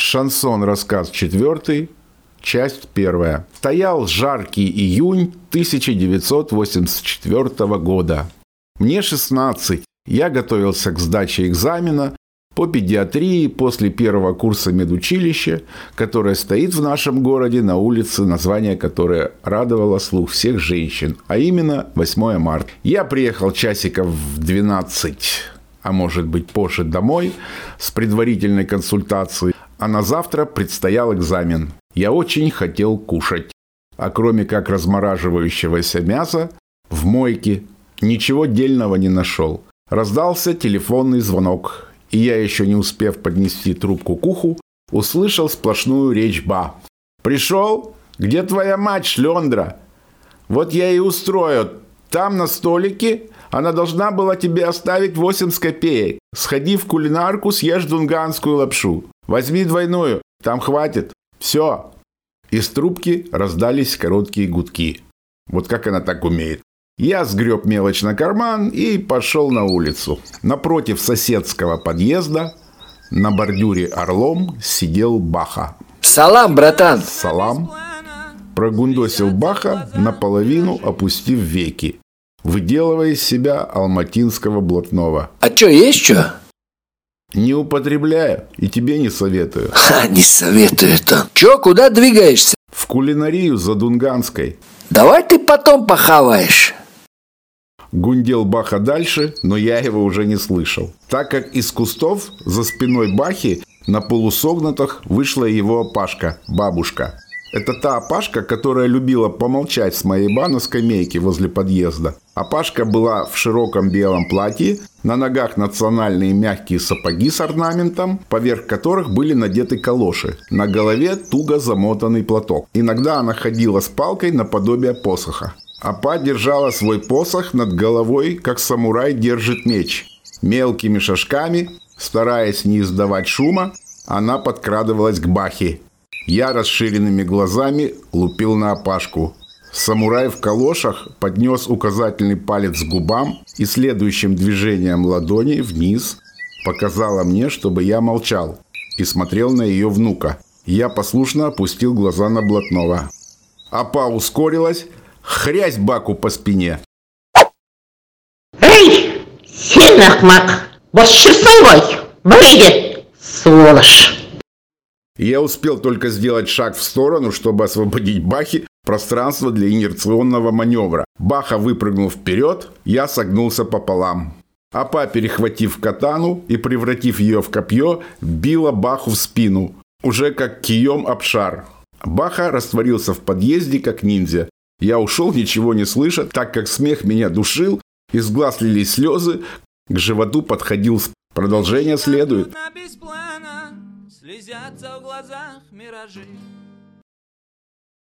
Шансон рассказ четвертый, часть первая. Стоял жаркий июнь 1984 года. Мне 16. Я готовился к сдаче экзамена по педиатрии после первого курса медучилища, которое стоит в нашем городе на улице, название которое радовало слух всех женщин, а именно 8 марта. Я приехал часиков в 12 а может быть позже домой, с предварительной консультацией, а на завтра предстоял экзамен. Я очень хотел кушать. А кроме как размораживающегося мяса, в мойке ничего дельного не нашел. Раздался телефонный звонок, и я, еще не успев поднести трубку к уху, услышал сплошную речь Ба. «Пришел? Где твоя мать, шлендра? Вот я и устрою. Там на столике она должна была тебе оставить 8 копеек. Сходи в кулинарку, съешь дунганскую лапшу. Возьми двойную, там хватит. Все. Из трубки раздались короткие гудки. Вот как она так умеет. Я сгреб мелочь на карман и пошел на улицу. Напротив соседского подъезда на бордюре орлом сидел Баха. Салам, братан! Салам! Прогундосил Баха, наполовину опустив веки выделывая из себя алматинского блатного. А что, есть что? Не употребляю и тебе не советую. Ха, не советую это. Че, куда двигаешься? В кулинарию за Дунганской. Давай ты потом похаваешь. Гундел Баха дальше, но я его уже не слышал. Так как из кустов за спиной Бахи на полусогнутых вышла его опашка, бабушка. Это та опашка, которая любила помолчать с моей ба на скамейке возле подъезда. Опашка была в широком белом платье, на ногах национальные мягкие сапоги с орнаментом, поверх которых были надеты калоши. На голове туго замотанный платок. Иногда она ходила с палкой наподобие посоха. Апа держала свой посох над головой, как самурай держит меч. Мелкими шажками, стараясь не издавать шума, она подкрадывалась к Бахе, я расширенными глазами лупил на опашку. Самурай в калошах поднес указательный палец к губам и следующим движением ладони вниз показала мне, чтобы я молчал и смотрел на ее внука. Я послушно опустил глаза на блатного. Апа ускорилась, хрясь баку по спине. Эй, сильный ахмак, вот часовой, выйдет, сволочь. Я успел только сделать шаг в сторону, чтобы освободить Бахи пространство для инерционного маневра. Баха выпрыгнул вперед, я согнулся пополам. Апа, перехватив катану и превратив ее в копье, била Баху в спину, уже как кием об шар. Баха растворился в подъезде, как ниндзя. Я ушел, ничего не слыша, так как смех меня душил, из глаз лились слезы, к животу подходил Продолжение следует. Слезятся в глазах миражи